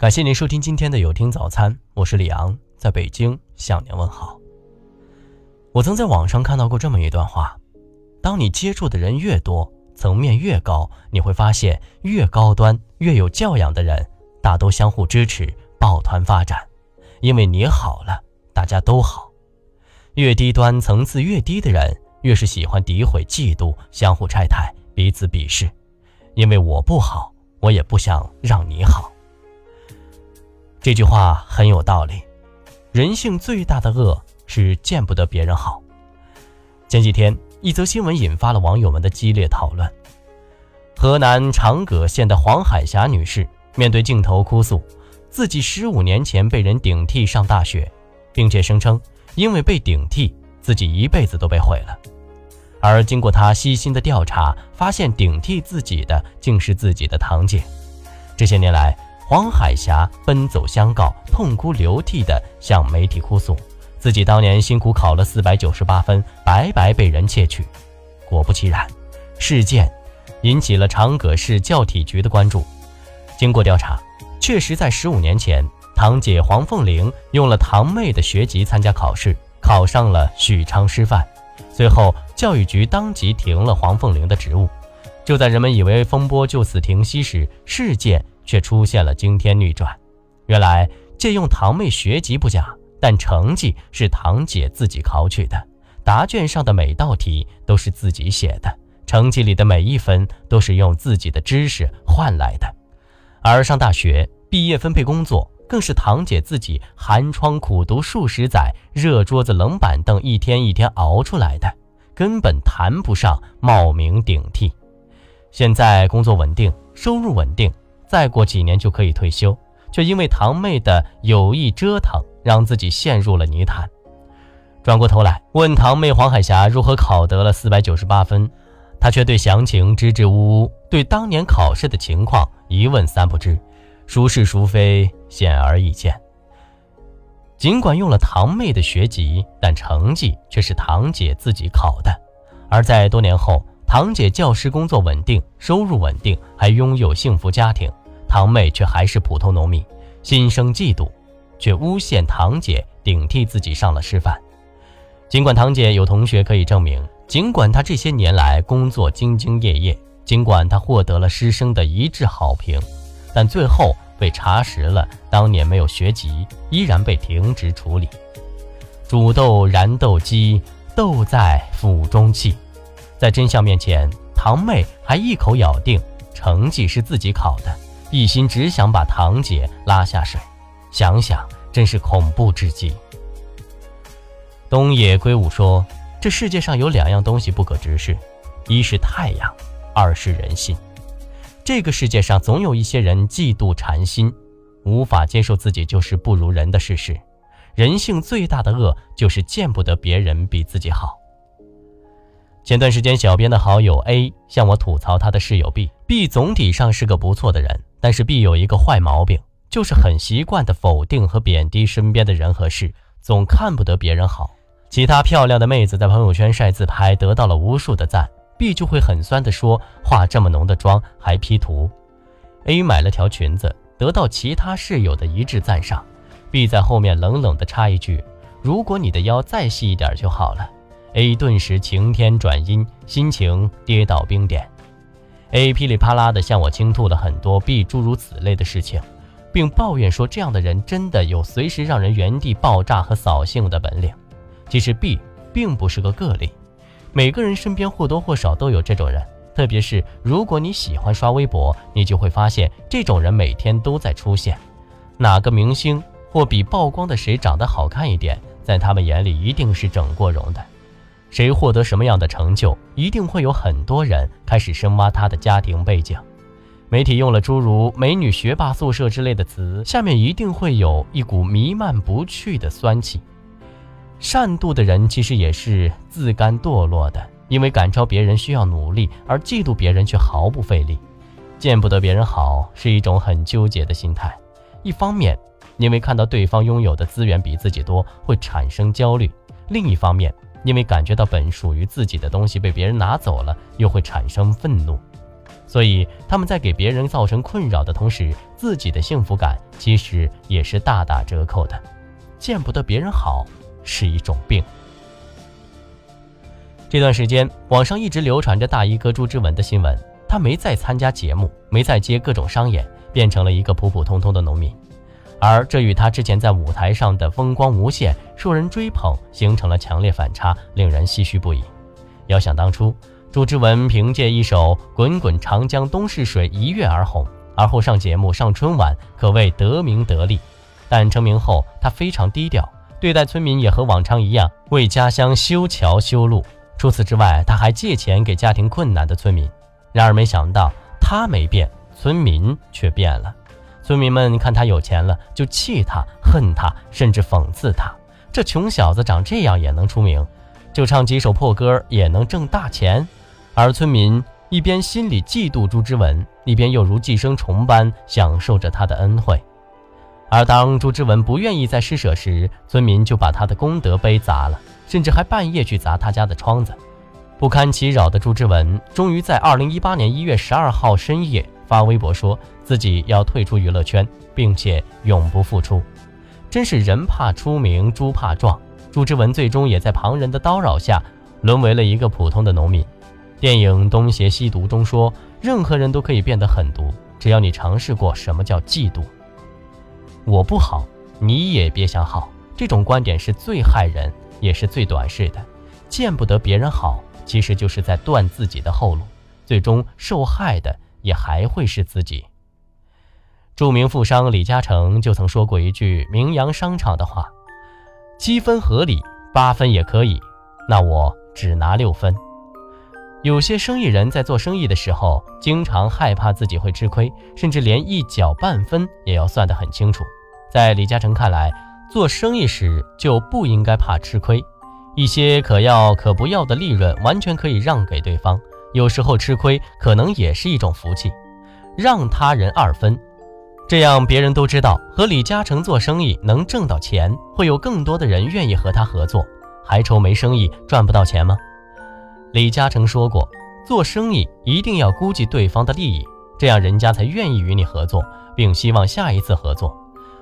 感谢您收听今天的有听早餐，我是李昂，在北京向您问好。我曾在网上看到过这么一段话：当你接触的人越多，层面越高，你会发现越高端、越有教养的人，大都相互支持，抱团发展。因为你好了，大家都好。越低端、层次越低的人，越是喜欢诋毁、嫉妒、相互拆台、彼此鄙视。因为我不好，我也不想让你好。这句话很有道理。人性最大的恶是见不得别人好。前几天，一则新闻引发了网友们的激烈讨论。河南长葛县的黄海霞女士面对镜头哭诉，自己十五年前被人顶替上大学，并且声称因为被顶替，自己一辈子都被毁了。而经过她细心的调查，发现顶替自己的竟是自己的堂姐。这些年来，黄海霞奔走相告，痛哭流涕地向媒体哭诉，自己当年辛苦考了四百九十八分，白白被人窃取。果不其然，事件引起了长葛市教体局的关注。经过调查，确实在十五年前，堂姐黄凤玲用了堂妹的学籍参加考试，考上了许昌师范。随后，教育局当即停了黄凤玲的职务。就在人们以为风波就此停息时，事件。却出现了惊天逆转。原来借用堂妹学籍不假，但成绩是堂姐自己考取的，答卷上的每道题都是自己写的，成绩里的每一分都是用自己的知识换来的。而上大学毕业分配工作，更是堂姐自己寒窗苦读数十载，热桌子冷板凳一天一天熬出来的，根本谈不上冒名顶替。现在工作稳定，收入稳定。再过几年就可以退休，却因为堂妹的有意折腾，让自己陷入了泥潭。转过头来问堂妹黄海霞如何考得了四百九十八分，她却对详情支支吾吾，对当年考试的情况一问三不知，孰是孰非显而易见。尽管用了堂妹的学籍，但成绩却是堂姐自己考的，而在多年后，堂姐教师工作稳定，收入稳定，还拥有幸福家庭。堂妹却还是普通农民，心生嫉妒，却诬陷堂姐顶替自己上了师范。尽管堂姐有同学可以证明，尽管她这些年来工作兢兢业业，尽管她获得了师生的一致好评，但最后被查实了当年没有学籍，依然被停职处理。煮豆燃豆萁，豆在釜中泣。在真相面前，堂妹还一口咬定成绩是自己考的。一心只想把堂姐拉下水，想想真是恐怖至极。东野圭吾说：“这世界上有两样东西不可直视，一是太阳，二是人心。这个世界上总有一些人嫉妒馋心，无法接受自己就是不如人的事实。人性最大的恶就是见不得别人比自己好。”前段时间，小编的好友 A 向我吐槽他的室友 B。B 总体上是个不错的人，但是 B 有一个坏毛病，就是很习惯的否定和贬低身边的人和事，总看不得别人好。其他漂亮的妹子在朋友圈晒自拍，得到了无数的赞，B 就会很酸的说：“化这么浓的妆还 P 图。”A 买了条裙子，得到其他室友的一致赞赏，B 在后面冷冷的插一句：“如果你的腰再细一点就好了。” A 顿时晴天转阴，心情跌到冰点。A 噼里啪啦地向我倾吐了很多 B 诸如此类的事情，并抱怨说这样的人真的有随时让人原地爆炸和扫兴的本领。其实 B 并不是个个例，每个人身边或多或少都有这种人。特别是如果你喜欢刷微博，你就会发现这种人每天都在出现。哪个明星或比曝光的谁长得好看一点，在他们眼里一定是整过容的。谁获得什么样的成就，一定会有很多人开始深挖他的家庭背景。媒体用了诸如“美女学霸宿舍”之类的词，下面一定会有一股弥漫不去的酸气。善妒的人其实也是自甘堕落的，因为赶超别人需要努力，而嫉妒别人却毫不费力。见不得别人好是一种很纠结的心态。一方面，因为看到对方拥有的资源比自己多，会产生焦虑；另一方面，因为感觉到本属于自己的东西被别人拿走了，又会产生愤怒。所以他们在给别人造成困扰的同时，自己的幸福感其实也是大打折扣的。见不得别人好是一种病。这段时间，网上一直流传着大衣哥朱之文的新闻，他没再参加节目，没再接各种商演，变成了一个普普通通的农民。而这与他之前在舞台上的风光无限、受人追捧形成了强烈反差，令人唏嘘不已。遥想当初。朱之文凭借一首《滚滚长江东逝水》一跃而红，而后上节目上春晚，可谓得名得利。但成名后，他非常低调，对待村民也和往常一样，为家乡修桥修路。除此之外，他还借钱给家庭困难的村民。然而，没想到他没变，村民却变了。村民们看他有钱了，就气他、恨他，甚至讽刺他：这穷小子长这样也能出名，就唱几首破歌也能挣大钱。而村民一边心里嫉妒朱之文，一边又如寄生虫般享受着他的恩惠。而当朱之文不愿意再施舍时，村民就把他的功德碑砸了，甚至还半夜去砸他家的窗子。不堪其扰的朱之文，终于在二零一八年一月十二号深夜发微博，说自己要退出娱乐圈，并且永不复出。真是人怕出名，猪怕壮。朱之文最终也在旁人的叨扰下，沦为了一个普通的农民。电影《东邪西毒》中说，任何人都可以变得狠毒，只要你尝试过什么叫嫉妒。我不好，你也别想好。这种观点是最害人，也是最短视的。见不得别人好，其实就是在断自己的后路，最终受害的也还会是自己。著名富商李嘉诚就曾说过一句名扬商场的话：“七分合理，八分也可以，那我只拿六分。”有些生意人在做生意的时候，经常害怕自己会吃亏，甚至连一角半分也要算得很清楚。在李嘉诚看来，做生意时就不应该怕吃亏，一些可要可不要的利润完全可以让给对方。有时候吃亏可能也是一种福气，让他人二分，这样别人都知道和李嘉诚做生意能挣到钱，会有更多的人愿意和他合作，还愁没生意赚不到钱吗？李嘉诚说过，做生意一定要估计对方的利益，这样人家才愿意与你合作，并希望下一次合作。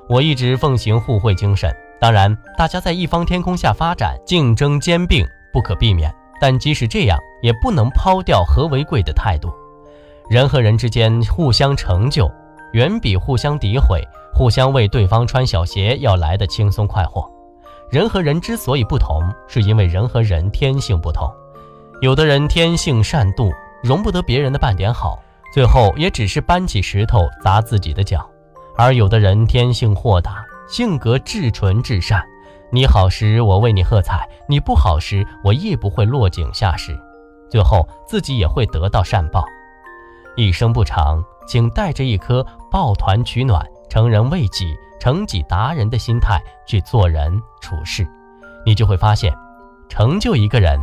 我一直奉行互惠精神，当然，大家在一方天空下发展，竞争兼并不可避免。但即使这样，也不能抛掉和为贵的态度。人和人之间互相成就，远比互相诋毁、互相为对方穿小鞋要来的轻松快活。人和人之所以不同，是因为人和人天性不同。有的人天性善妒，容不得别人的半点好，最后也只是搬起石头砸自己的脚；而有的人天性豁达，性格至纯至善，你好时我为你喝彩，你不好时我亦不会落井下石，最后自己也会得到善报。一生不长，请带着一颗抱团取暖、成人为己、成己达人的心态去做人处事，你就会发现，成就一个人。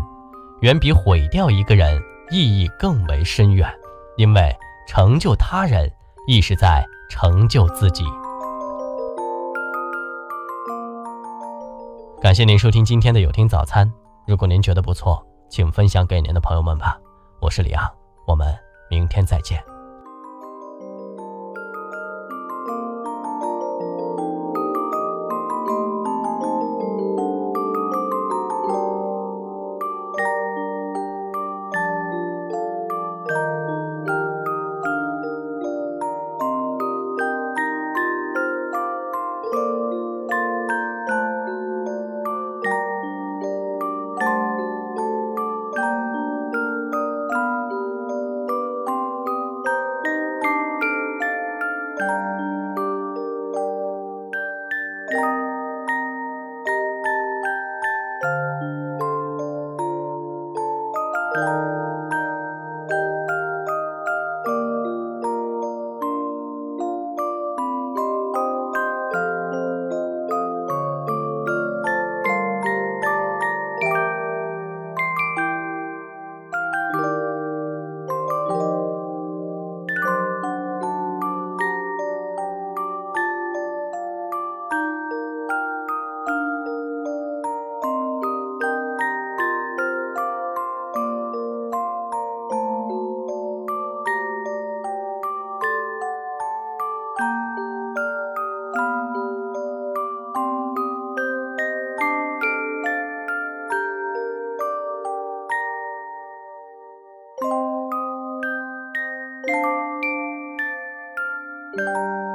远比毁掉一个人意义更为深远，因为成就他人，亦是在成就自己。感谢您收听今天的有听早餐。如果您觉得不错，请分享给您的朋友们吧。我是李昂，我们明天再见。Thank you.